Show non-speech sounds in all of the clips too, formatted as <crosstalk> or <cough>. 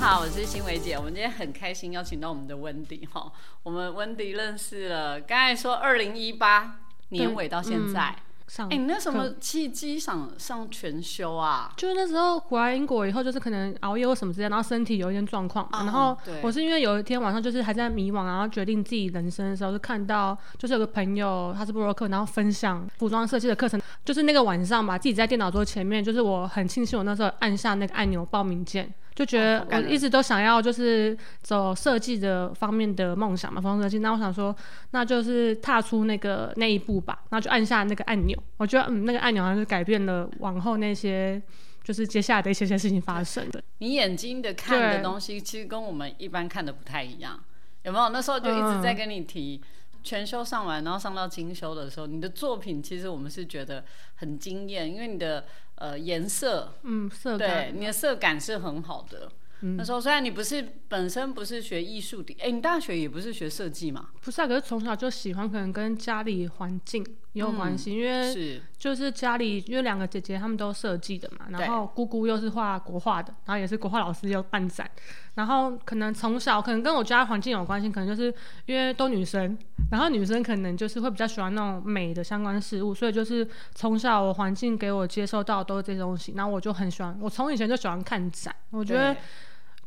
好，我是新维姐。我们今天很开心邀请到我们的温迪哈。我们温迪认识了，刚才说二零一八年尾到现在。上哎、你那什么课契机想上全修啊？就是那时候回来英国以后，就是可能熬夜或什么之类，然后身体有一点状况嘛，嗯然后我是因为有一天晚上就是还在迷惘，然后决定自己人生的时候，就看到就是有个朋友他是布洛克，然后分享服装设计的课程，就是那个晚上吧，自己在电脑桌前面，就是我很庆幸我那时候按下那个按钮报名键。就觉得我一直都想要就是走设计的方面的梦想嘛，服装设计。那我想说，那就是踏出那个那一步吧，然后就按下那个按钮。我觉得嗯，那个按钮好像是改变了往后那些就是接下来的一些些事情发生的。你眼睛的看的东西，其实跟我们一般看的不太一样，有没有？那时候就一直在跟你提。全修上完，然后上到精修的时候，你的作品其实我们是觉得很惊艳，因为你的呃颜色，嗯，色对感，你的色感是很好的。那时候虽然你不是本身不是学艺术的，哎，你大学也不是学设计嘛？不是啊，可是从小就喜欢，可能跟家里环境也有关系，因为是，就是家里因为两个姐姐她们都设计的嘛，然后姑姑又是画国画的，然后也是国画老师又办展，然后可能从小可能跟我家环境有关系，可能就是因为都女生，然后女生可能就是会比较喜欢那种美的相关事物，所以就是从小我环境给我接受到都是这些东西，然后我就很喜欢，我从以前就喜欢看展，我觉得对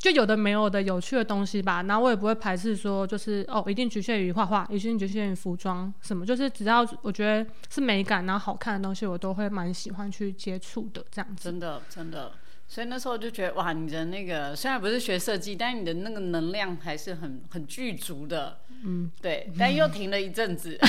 就有的没有的有趣的东西吧，然后我也不会排斥说就是哦，一定局限于画画，一定局限于服装什么，就是只要我觉得是美感然后好看的东西，我都会蛮喜欢去接触的这样子。真的真的。所以那时候就觉得哇，你的那个虽然不是学设计，但你的那个能量还是很很具足的。嗯，对，但又停了一阵子。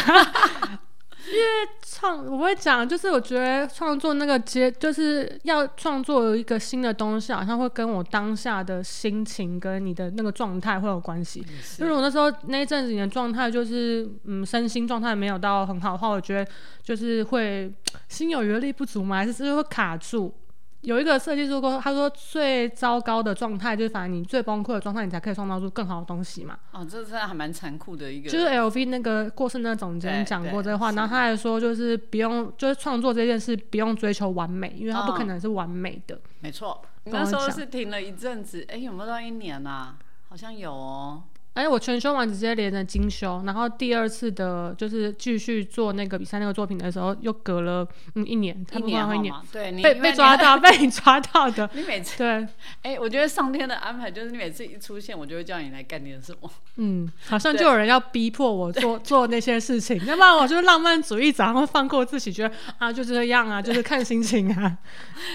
创我会讲，就是我觉得创作那个阶，就是要创作一个新的东西，好像会跟我当下的心情跟你的那个状态会有关系。因为我那时候那一阵子你的状态就是，嗯，身心状态没有到很好的话，我觉得就是会心有余而力不足嘛，还是就是会卡住。有一个设计师说，他说最糟糕的状态就是，反正你最崩溃的状态，你才可以创造出更好的东西嘛。哦，这真的还蛮残酷的一个。就是 LV 那个过世那个总监讲过这话，然后他还说，就是不用，就是创作这件事不用追求完美，因为它不嗯可能是完美的。没错，那时候是停了一阵子，哎，有没有到一年啊？好像有哦。而且我全修完直接连着精修，然后第二次的就是继续做那个比赛那个作品的时候，又隔了嗯一年，差一不多一年，年？对，你被抓到，<laughs> 被你抓到的。你每次，对，哎，我觉得上天的安排就是你每次一出现，我就会叫你来干点什么。<laughs> 嗯，好像就有人要逼迫我做做那些事情，要不然我就是浪漫主义者，然后放过自己，觉得啊就这样啊，就是看心情啊。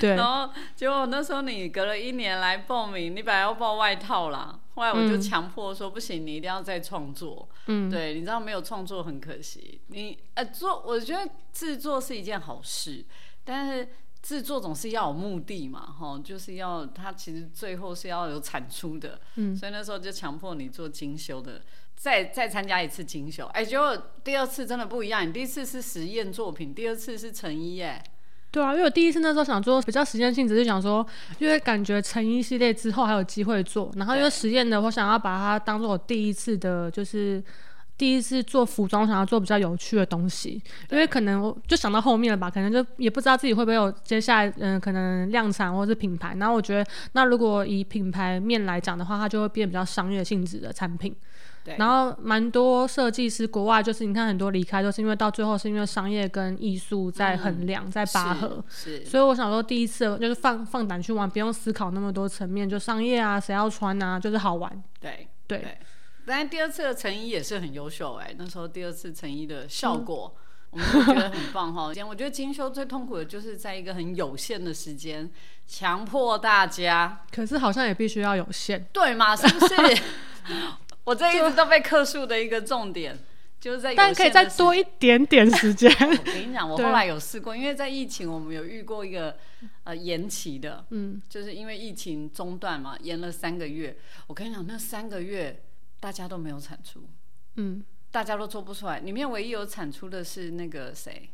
对，然后结果那时候你隔了一年来报名，你本来要报外套啦，后来我就嗯强迫说不行，你一定要再创作。嗯，对，你知道没有创作很可惜。你呃做，我觉得制作是一件好事，但是制作总是要有目的嘛，哈，就是要它其实最后是要有产出的。嗯所以那时候就强迫你做精修的。再再参加一次精修，哎，结果第二次真的不一样。你第一次是实验作品，第二次是成衣，哎，对啊，因为我第一次那时候想做比较实验性质，是想说，因为感觉成衣系列之后还有机会做，然后因为实验的，我想要把它当做我第一次的，就是第一次做服装，想要做比较有趣的东西，因为可能我就想到后面了吧，可能就也不知道自己会不会有接下来嗯、可能量产或是品牌，然后我觉得那如果以品牌面来讲的话，它就会变比较商业性质的产品。对，然后蛮多设计师，国外就是你看很多离开，都是因为到最后是因为商业跟艺术在衡量、在拔河。是是所以我想说，第一次就是放放胆去玩，不用思考那么多层面，就商业啊，谁要穿啊，就是好玩。对对，对。但第二次的成衣也是很优秀哎、那时候第二次成衣的效果，我们觉得很棒哈。<laughs> 我觉得精修最痛苦的就是在一个很有限的时间，强迫大家，可是好像也必须要有限。对嘛？是不是？<laughs> 我这一直都被克数的一个重点，就是在有但可以再多一点点时间。<laughs> 我跟你讲，我对后来有试过，因为在疫情，我们有遇过一个呃延期的，嗯，就是因为疫情中断嘛，延了三个月。我跟你讲，那三个月大家都没有产出，嗯，大家都做不出来。里面唯一有产出的是那个谁，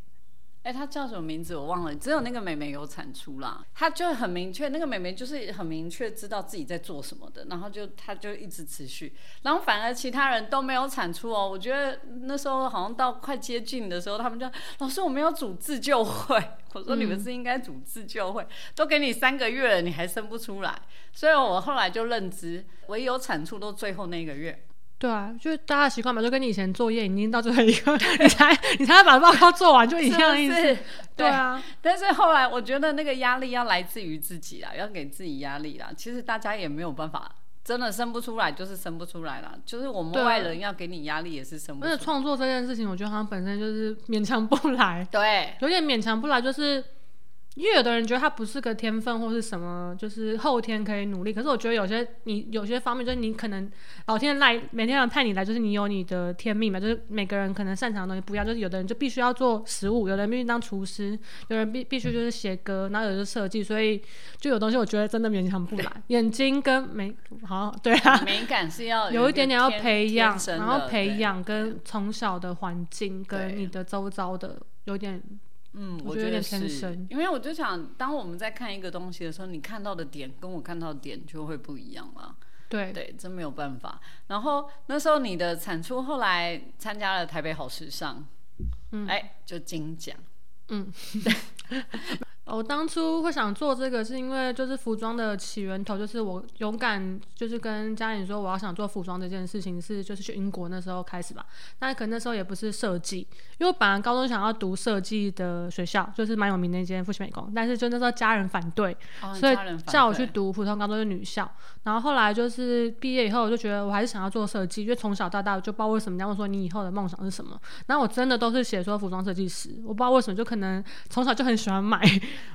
哎，她叫什么名字我忘了，只有那个妹妹有产出啦。她就很明确，那个妹妹就是很明确知道自己在做什么的，然后就她就一直持续，然后反而其他人都没有产出哦。我觉得那时候好像到快接近的时候，他们就老师我们要组自救会，<laughs> 我说你们是应该组自救会，都给你三个月了，你还生不出来，所以我后来就认知，唯有产出都最后那个月。对啊，就是大家习惯嘛，就跟你以前作业已经到最后一个，你才你才把报告做完，就一样意思。<laughs> 对啊，但是后来我觉得那个压力要来自于自己啦，要给自己压力啦。其实大家也没有办法，真的生不出来就是生不出来啦。就是我们外人要给你压力也是生不。而且创作这件事情，我觉得好像本身就是勉强不来。对，有点勉强不来，就是。因为有的人觉得他不是个天分或是什么，就是后天可以努力。可是我觉得有些你有些方面，就是你可能老天来每天要派你来，就是你有你的天命嘛。就是每个人可能擅长的东西不一样，就是有的人就必须要做食物，有的人必须当厨师，有人必必须就是写歌，然后有的是设计。所以就有东西我觉得真的勉强不来。<laughs> 眼睛跟美好对啊，<laughs> 美感是要有一点点要培养，然后培养跟从小的环境跟你的周遭的有点。嗯，我觉得是，因为我就想，当我们在看一个东西的时候，你看到的点跟我看到的点就会不一样了。对对，真没有办法。然后那时候你的产出后来参加了台北好时尚，嗯，哎，就金奖，嗯。<laughs> 我当初会想做这个，是因为就是服装的起源头，就是我勇敢就是跟家人说我要想做服装这件事情，是就是去英国那时候开始吧。但可能那时候也不是设计，因为我本来高中想要读设计的学校，就是蛮有名的一间复兴美工，但是就那时候家人反对，所以叫我去读普通高中的女校。然后后来就是毕业以后，我就觉得我还是想要做设计，因为从小到大就不知道为什么，人家问说你以后的梦想是什么，然后我真的都是写说服装设计师，我不知道为什么，就可能从小就很喜欢买。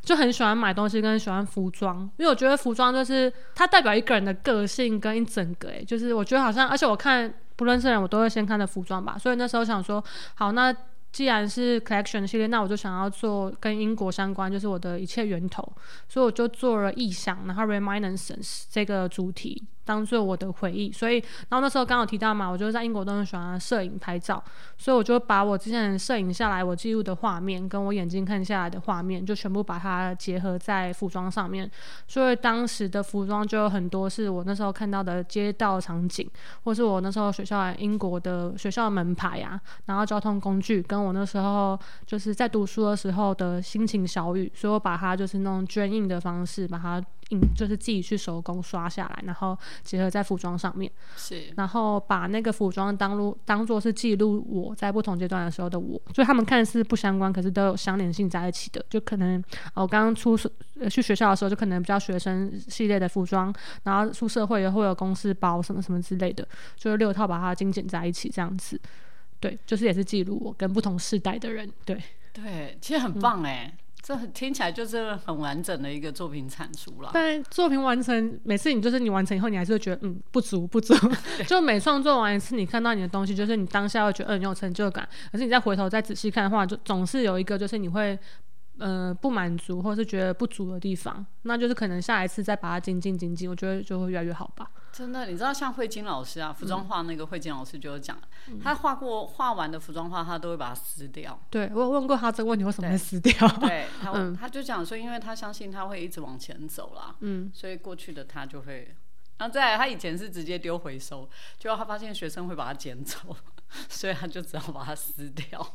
就很喜欢买东西，跟喜欢服装，因为我觉得服装就是它代表一个人的个性跟一整个，哎，就是我觉得好像，而且我看不认识人，我都会先看的服装吧，所以那时候想说，好，那既然是 collection 系列，那我就想要做跟英国相关，就是我的一切源头，所以我就做了意象，然后 reminiscence 这个主题。当做我的回忆，所以，然后那时候刚好提到嘛，我就在英国都很喜欢摄影拍照，所以我就把我之前摄影下来我记录的画面，跟我眼睛看下来的画面，就全部把它结合在服装上面。所以当时的服装就有很多是我那时候看到的街道场景，或是我那时候学校英国的学校门牌啊，然后交通工具，跟那时候就是在读书的时候的心情小雨，所以我把它就是那种捐印的方式把它。印就是自己去手工刷下来，然后结合在服装上面，是，然后把那个服装当录当做是记录我在不同阶段的时候的我，所以他们看似不相关，可是都有相连性在一起的。就可能我刚刚出去学校的时候，就可能比较学生系列的服装，然后出社会也会有公司包什么什么之类的，就是六套把它精简在一起这样子。对，就是也是记录我跟不同世代的人。对，对，其实很棒哎。这很听起来就是很完整的一个作品产出了。但作品完成，每次你就是你完成以后，你还是会觉得嗯不足不足。<laughs> 就每创作完一次，你看到你的东西，就是你当下会觉得嗯有成就感。可是你再回头再仔细看的话，就总是有一个就是你会。呃，不满足或者是觉得不足的地方，那就是可能下一次再把它精进精进，我觉得就会越来越好吧。真的，你知道像慧晶老师啊，服装画那个慧晶老师就有讲，他画过画完的服装画，他都会把它撕掉。对我有问过他这个问题，为什么会撕掉？<laughs> 对他，他就讲说，因为他相信他会一直往前走啦，嗯，所以过去的他就会，然后再来，他以前是直接丢回收，结果他发现学生会把它捡走，<laughs> 所以他就只好把它撕掉。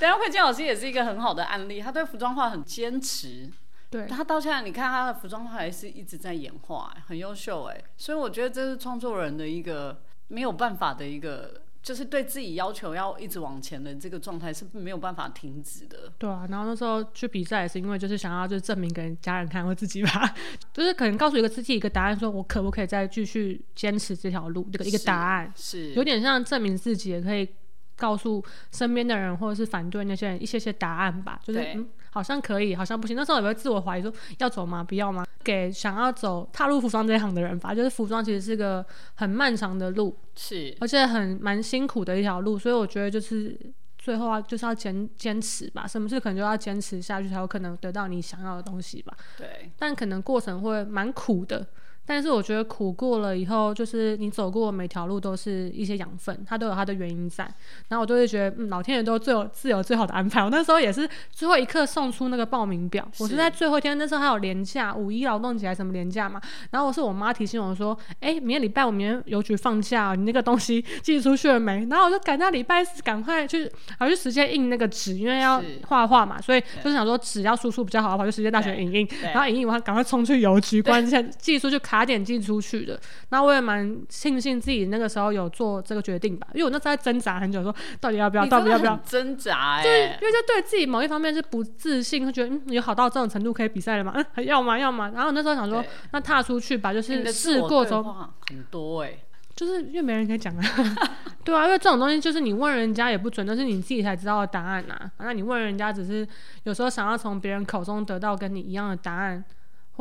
等下，慧金老师也是一个很好的案例。他对服装化很坚持，对他到现在，你看他的服装化还是一直在演化，很优秀哎。所以我觉得这是创作人的一个没有办法的一个，就是对自己要求要一直往前的这个状态是没有办法停止的。对啊，然后那时候去比赛也是因为就是想要就是证明给家人看或自己吧，就是可能告诉一个自己一个答案，说我可不可以再继续坚持这条路，这个一个答案是有点像证明自己也可以。告诉身边的人或者是反对那些人一些些答案吧，就是嗯，好像可以，好像不行。那时候有没有自我怀疑，说要走吗？不要吗？给想要走踏入服装这一行的人吧，就是服装其实是个很漫长的路，是，而且很蛮辛苦的一条路。所以我觉得就是最后啊，就是要坚坚持吧，什么事可能就要坚持下去，才有可能得到你想要的东西吧。对，但可能过程会蛮苦的。但是我觉得苦过了以后，就是你走过每条路都是一些养分，它都有它的原因在。然后我就会觉得，嗯，老天爷都最有自有最好的安排。我那时候也是最后一刻送出那个报名表，我是在最后一天，那时候还有年假，五一劳动节还是什么年假嘛。然后我是我妈提醒我说，哎，明天礼拜五明天邮局放假，你那个东西寄出去了没？然后我就赶在礼拜四赶快去，跑去直接印那个纸，因为要画画嘛，所以就是想说纸要输出比较好，的话，就直接大学影印，然后影印完赶快冲去邮局关键寄出去。<laughs> 卡点寄出去的，那我也蛮庆幸自己那个时候有做这个决定吧，因为我那时候在挣扎很久，说到底要不要，到底要不要挣扎？对，因为就对自己某一方面是不自信，会觉得嗯，有好到这种程度可以比赛了吗？嗯，要吗？要吗？然后那时候想说，那踏出去吧，就是试过之后很多哎，就是因为没人可以讲啊，<laughs> 对啊，因为这种东西就是你问人家也不准，那是你自己才知道的答案呐。那你问人家，只是有时候想要从别人口中得到跟你一样的答案。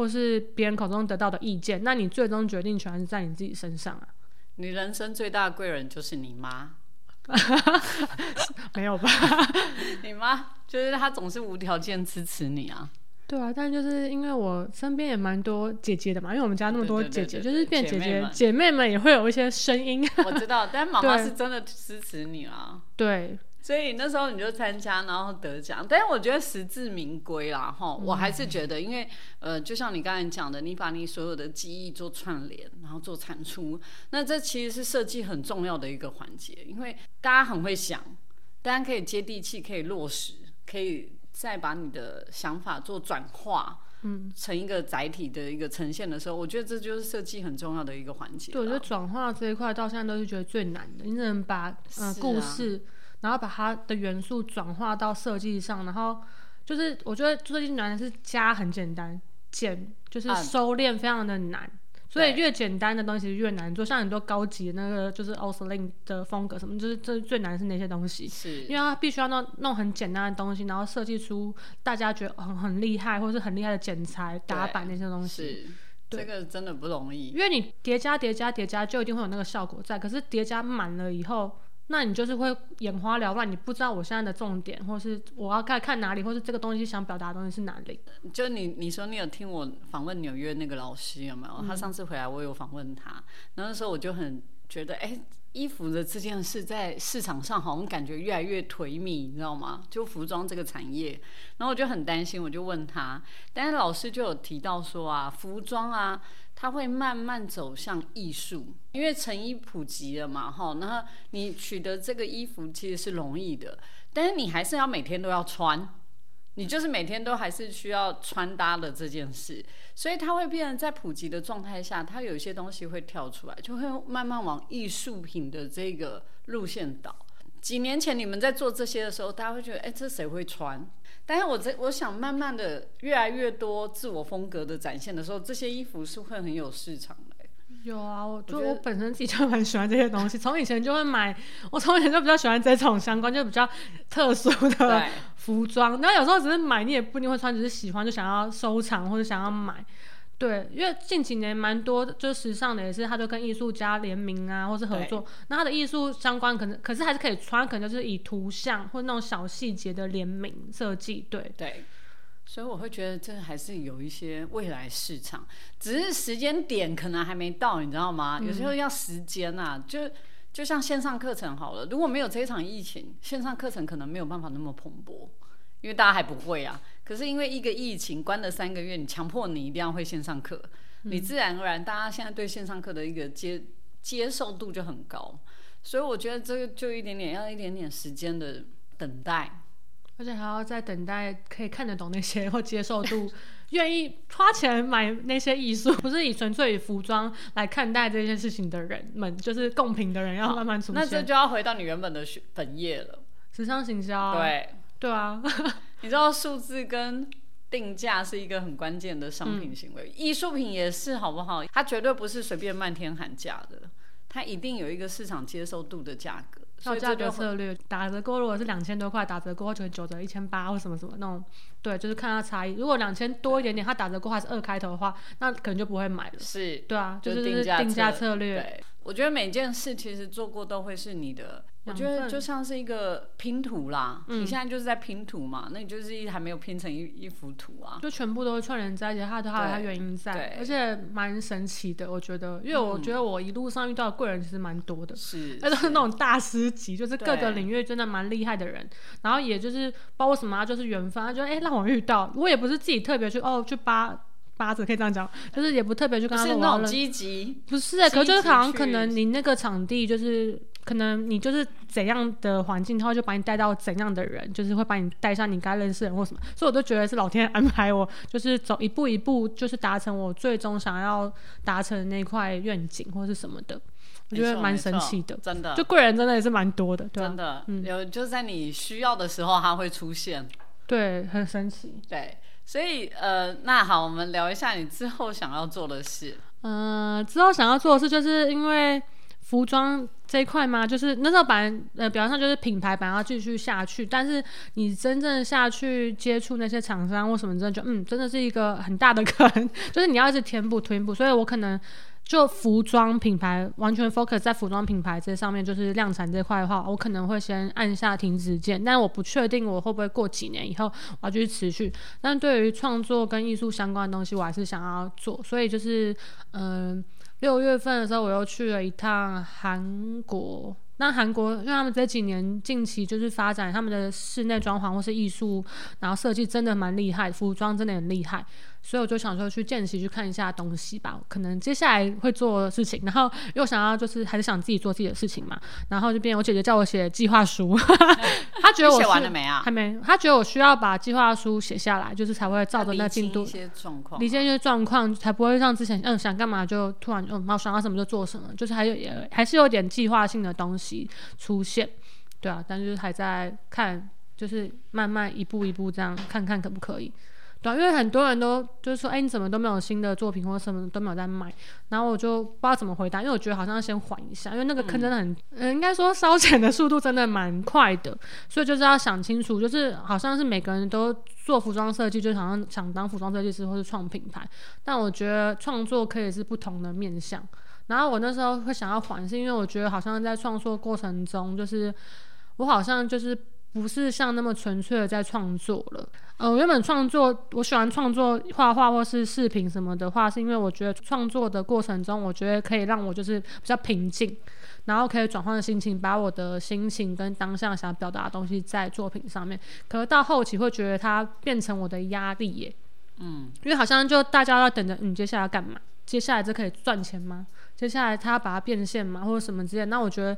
或是别人口中得到的意见，那你最终决定权是在你自己身上啊。你人生最大的贵人就是你妈，<laughs> 没有吧？<laughs> 你妈就是她总是无条件支持你啊。对啊，但就是因为我身边也蛮多姐姐的嘛，因为我们家那么多姐姐，就是变姐姐姐妹们也会有一些声音。我知道，但妈妈 <laughs> 是真的支持你啊。对。所以那时候你就参加，然后得奖。但是我觉得实至名归啦，哈！我还是觉得，因为呃，就像你刚才讲的，你把你所有的记忆做串联，然后做产出，那这其实是设计很重要的一个环节。因为大家很会想，大家可以接地气，可以落实，可以再把你的想法做转化，嗯，成一个载体的一个呈现的时候，我觉得这就是设计很重要的一个环节。对，我觉得转化这一块到现在都是觉得最难的，你只能把呃故事。然后把它的元素转化到设计上，然后就是我觉得设计难的是加很简单，减就是收敛非常的难，所以越简单的东西越难做。像很多高级的那个就是 o s l i n 的风格什么，就是这最难是那些东西，是因为它必须要弄弄很简单的东西，然后设计出大家觉得很很厉害或者是很厉害的剪裁打板那些东西，这个真的不容易。因为你叠加叠加叠加，就一定会有那个效果在，可是叠加满了以后。那你就是会眼花缭乱，你不知道我现在的重点，或是我要该看哪里，或是这个东西想表达的东西是哪里。就你你说你有听我访问纽约那个老师有没有？他上次回来我有访问他，然后那时候我就很觉得，哎，衣服的这件事在市场上好像感觉越来越颓靡，你知道吗？就服装这个产业，然后我就很担心，我就问他，但是老师就有提到说啊，服装啊。它会慢慢走向艺术，因为成衣普及了嘛，哈，那你取得这个衣服其实是容易的，但是你还是要每天都要穿，你就是每天都还是需要穿搭的这件事，所以它会变成在普及的状态下，它有一些东西会跳出来，就会慢慢往艺术品的这个路线导。几年前你们在做这些的时候，大家会觉得，哎，这谁会穿？但是我在我想慢慢的越来越多自我风格的展现的时候，这些衣服是会很有市场的。有啊，我就我本身自己就蛮喜欢这些东西，从以前就会买，我从以前就比较喜欢这种相关就比较特殊的服装。那有时候只是买，你也不一定会穿，只是喜欢就想要收藏或者想要买。对，因为近几年蛮多，就是时尚的也是，他就跟艺术家联名啊，或是合作。那他的艺术相关可能，可是还是可以穿，可能就是以图像或那种小细节的联名设计。对对，所以我会觉得这还是有一些未来市场，只是时间点可能还没到，你知道吗？有时候要时间啊，就就像线上课程好了，如果没有这一场疫情，线上课程可能没有办法那么蓬勃。因为大家还不会啊，可是因为一个疫情关了三个月，你强迫你一定要会线上课，你自然而然大家现在对线上课的一个接接受度就很高，所以我觉得这个就一点点要一点点时间的等待，而且还要在等待可以看得懂那些或接受度，<laughs> 愿意花钱买那些艺术，不是以纯粹以服装来看待这件事情的人们，就是共频的人要慢慢出现。那这就要回到你原本的本业了，时尚行销。对。对啊，<laughs> 你知道数字跟定价是一个很关键的商品行为，艺术品也是，好不好？它绝对不是随便漫天喊价的，它一定有一个市场接受度的价格。要价格策略，打折过如果是两千多块，打折过后就九折、一千八或什么什么那种，对，就是看它差异。如果两千多一点点，它打折过后是二开头的话，那可能就不会买了。是，对啊，就是定价策略。我觉得每件事其实做过都会是你的，我觉得就像是一个拼图啦。你现在就是在拼图嘛，那你就是一还没有拼成一一幅图啊，就全部都会串联在一起，它都还有它原因在，而且蛮神奇的。我觉得，因为我觉得我一路上遇到的贵人其实蛮多的，是，那 <laughs> 都是那种大师级，就是各个领域真的蛮厉害的人。然后也就是包括什么，就是缘分，就哎让我遇到，我也不是自己特别去哦去扒。八字可以这样讲，就是也不特别去跟他们玩了。积极不是，可就是好像可能你那个场地就是可能你就是怎样的环境，他会就把你带到怎样的人，就是会把你带上你该认识的人或什么。所以我都觉得是老天安排我，就是走一步一步，就是达成我最终想要达成的那块愿景或是什么的。我觉得蛮神奇的，真的，就贵人真的也是蛮多的，真的，有就是在你需要的时候他会出现，对，很神奇，对。所以，呃，那好，我们聊一下你之后想要做的事。嗯，之后想要做的事，就是因为服装这一块嘛，就是那时候本来呃，表面上就是品牌本来要继续下去，但是你真正下去接触那些厂商或什么，真的就嗯，真的是一个很大的坑，<laughs> 就是你要一直填补填补，所以我可能。就服装品牌完全 focus 在服装品牌这上面，就是量产这块的话，我可能会先按下停止键，但我不确定我会不会过几年以后我要继续持续。但对于创作跟艺术相关的东西，我还是想要做。所以就是嗯，六月份的时候我又去了一趟韩国。那韩国，因为他们这几年近期就是发展他们的室内装潢或是艺术，然后设计真的蛮厉害，服装真的很厉害，所以我就想说去见习去看一下东西吧，可能接下来会做的事情，然后又想要就是还是想自己做自己的事情嘛，然后就变我姐姐叫我写计划书，<laughs> 她觉得我写完了没啊？还没，他觉得我需要把计划书写下来，就是才会照着那进度，理解一些状况，理解一些状况，才不会像之前嗯想干嘛就突然嗯，然后想到什么就做什么，就是还有也还是有点计划性的东西。出现，对啊，但是还在看，就是慢慢一步一步这样看看可不可以，对，因为很多人都就是说，哎，你怎么都没有新的作品或者什么都没有在卖，然后我就不知道怎么回答，因为我觉得好像要先缓一下，因为那个坑真的很，嗯，应该说烧钱的速度真的蛮快的，所以就是要想清楚，就是好像是每个人都做服装设计，就好像想当服装设计师或是创品牌，但我觉得创作可以是不同的面向。然后我那时候会想要缓，是因为我觉得好像在创作过程中，就是我好像就是不是像那么纯粹的在创作了。呃，原本创作我喜欢创作画画或是视频什么的话，是因为我觉得创作的过程中，我觉得可以让我就是比较平静，然后可以转换心情，把我的心情跟当下想表达的东西在作品上面。可是到后期会觉得它变成我的压力耶，嗯，因为好像就大家要等着你接下来干嘛？接下来这可以赚钱吗？接下来他把它变现吗，或者什么之类，那我觉得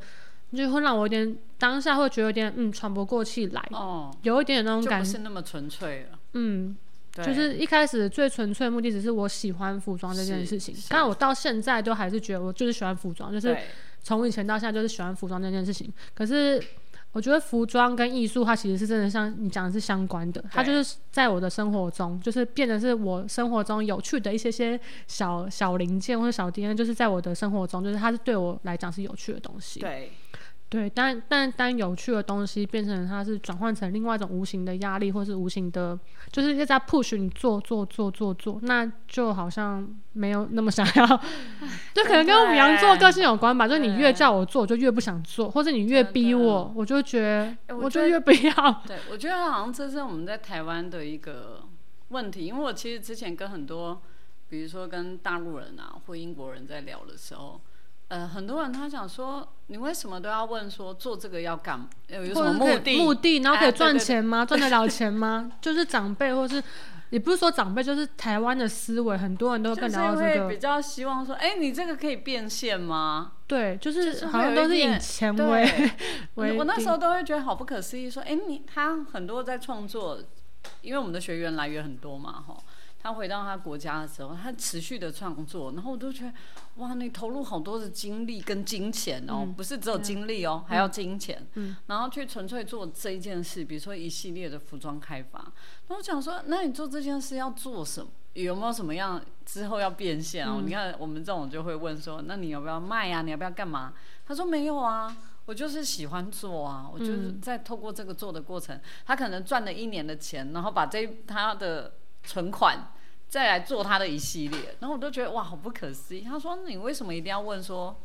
就会让我有点当下会觉得有点嗯喘不过气来，哦，有一点点那种感觉，不是那么纯粹了。嗯，就是一开始最纯粹的目的只是我喜欢服装这件事情，但我到现在都还是觉得我就是喜欢服装，就是从以前到现在就是喜欢服装这件事情。可是。我觉得服装跟艺术，它其实是真的像你讲的是相关的。它就是在我的生活中，就是变得是我生活中有趣的一些些小小零件或者小点，就是在我的生活中，就是它是对我来讲是有趣的东西。对。对，但但当有趣的东西变成它是转换成另外一种无形的压力，或是无形的，就是一直在 push 你做做做做做，那就好像没有那么想要，<laughs> 就可能跟我们羊座个性有关吧。就是你越叫我做，我就越不想做，或者你越逼我，我就觉得我就越不要。对，我觉得好像这是我们在台湾的一个问题，因为我其实之前跟很多，比如说跟大陆人啊或英国人在聊的时候。呃，很多人他想说，你为什么都要问说做这个要干，有什么目的？目的，然后可以赚钱吗？<laughs> 赚得了钱吗？就是长辈，或是也不是说长辈，就是台湾的思维，很多人都更聊这个。比较希望说，哎，你这个可以变现吗？对，就是好像都是以钱为 <laughs> 为。我那时候都会觉得好不可思议，说，哎，你他很多在创作，因为我们的学员来源很多嘛，哈。他回到他国家的时候，他持续的创作，然后我都觉得，哇，你投入好多的精力跟金钱哦，不是只有精力哦，还要金钱，然后去纯粹做这一件事，比如说一系列的服装开发。那我想说，那你做这件事要做什么？有没有什么样之后要变现哦？你看我们这种就会问说，那你要不要卖呀？你要不要干嘛？他说没有啊，我就是喜欢做啊，我就是在透过这个做的过程，他可能赚了一年的钱，然后把这他的。存款再来做他的一系列，然后我都觉得哇，好不可思议。他说：“你为什么一定要问说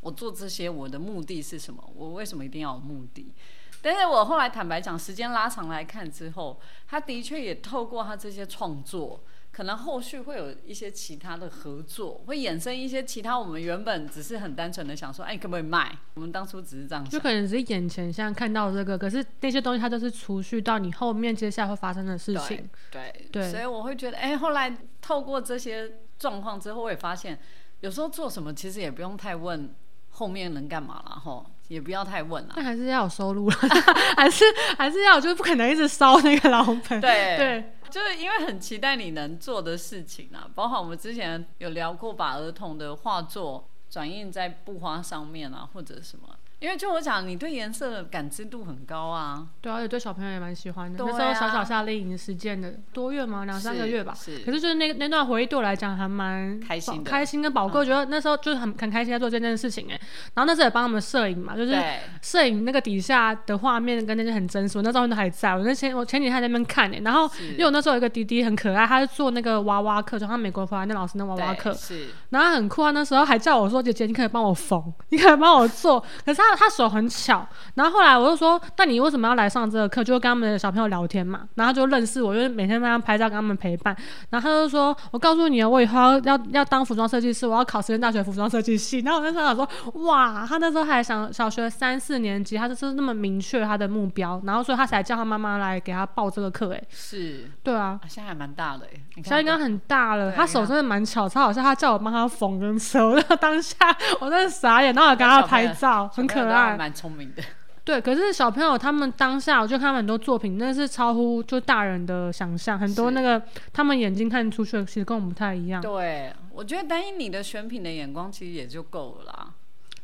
我做这些我的目的是什么？我为什么一定要有目的？但是我后来坦白讲，时间拉长来看之后，他的确也透过他这些创作。可能后续会有一些其他的合作，会衍生一些其他我们原本只是很单纯的想说，哎，可不可以卖？我们当初只是这样，就可能只是眼前现在看到这个，可是那些东西它都是储蓄到你后面接下来会发生的事情。对对，所以我会觉得，哎，后来透过这些状况之后，我也发现，有时候做什么其实也不用太问后面能干嘛了，吼，也不要太问了。那还是要有收入了，<laughs> 还是还是要，就是不可能一直烧那个老本。对对。就是因为很期待你能做的事情啊，包括我们之前有聊过，把儿童的画作转印在布花上面啊，或者什么。因为就我讲，你对颜色的感知度很高啊。对，而且对小朋友也蛮喜欢的。那时候小小夏令营时间的多月吗？两三个月吧。是。可是就是那那段回忆对我来讲还蛮开心的，开心跟宝贵。觉得那时候就是很很开心在做这件事情哎。然后那时候也帮他们摄影嘛，就是摄影那个底下的画面跟那些很真实，我那照片都还在。我那前我前几天在那边看哎，然后因为我那时候有一个弟弟很可爱，他是做那个娃娃课，就他美国回来那老师那娃娃课。是。然后很酷啊，那时候还叫我说姐姐，你可以帮我缝，你可以帮我做。可是他他手很巧。然后后来我就说，那你为什么要来上这个课？就跟他们的小朋友聊天嘛，然后就认识我，就是每天帮他拍照，跟他们陪伴。然后他就说，我告诉你啊，我以后要要要当服装设计师，我要考实验大学服装设计系。然后我那时候想说，哇，他那时候还想小学三四年级，他就是那么明确他的目标，然后所以他才叫他妈妈来给他报这个课。哎，是，对啊，现在还蛮大的哎，现在应该很大了。他手真的蛮巧，他好像他叫我帮他缝跟收。然后当下我真的傻眼，然后我跟他拍照，很可爱，蛮聪明的。<laughs> 对，可是小朋友他们当下，我就看很多作品，那是超乎就大人的想象，很多那个他们眼睛看出去，其实跟我们不太一样。对，我觉得单一你的选品的眼光，其实也就够了啦。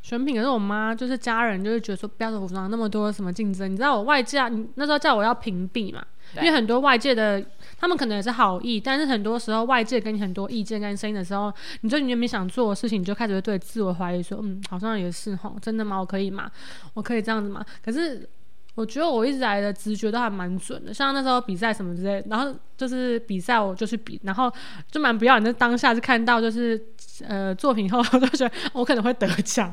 选品可是我妈就是家人，就是觉得说不要做服装那么多什么竞争，你知道我外界啊你那时候叫我要屏蔽嘛。因为很多外界的，他们可能也是好意，但是很多时候外界给你很多意见跟声音的时候，你就你有没想做的事情，你就开始会对自我怀疑，说，嗯，好像也是哈，真的吗？我可以吗？我可以这样子吗？可是我觉得我一直来的直觉都还蛮准的，像那时候比赛什么之类，然后就是比赛我就去比，然后就蛮不要你的当下是看到就是呃作品后，<laughs> 我就觉得我可能会得奖。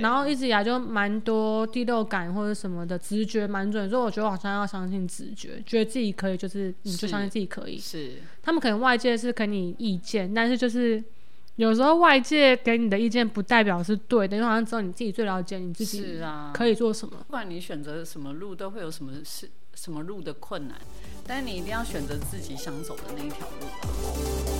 然后一直以来就蛮多第六感或者什么的直觉蛮准，所以我觉得好像要相信直觉，觉得自己可以，就是你就相信自己可以。是，他们可能外界是给你意见，但是就是有时候外界给你的意见不代表是对的，因为好像只有你自己最了解你自己是啊可以做什么。不管你选择什么路，都会有什么是什么路的困难，但是你一定要选择自己想走的那一条路。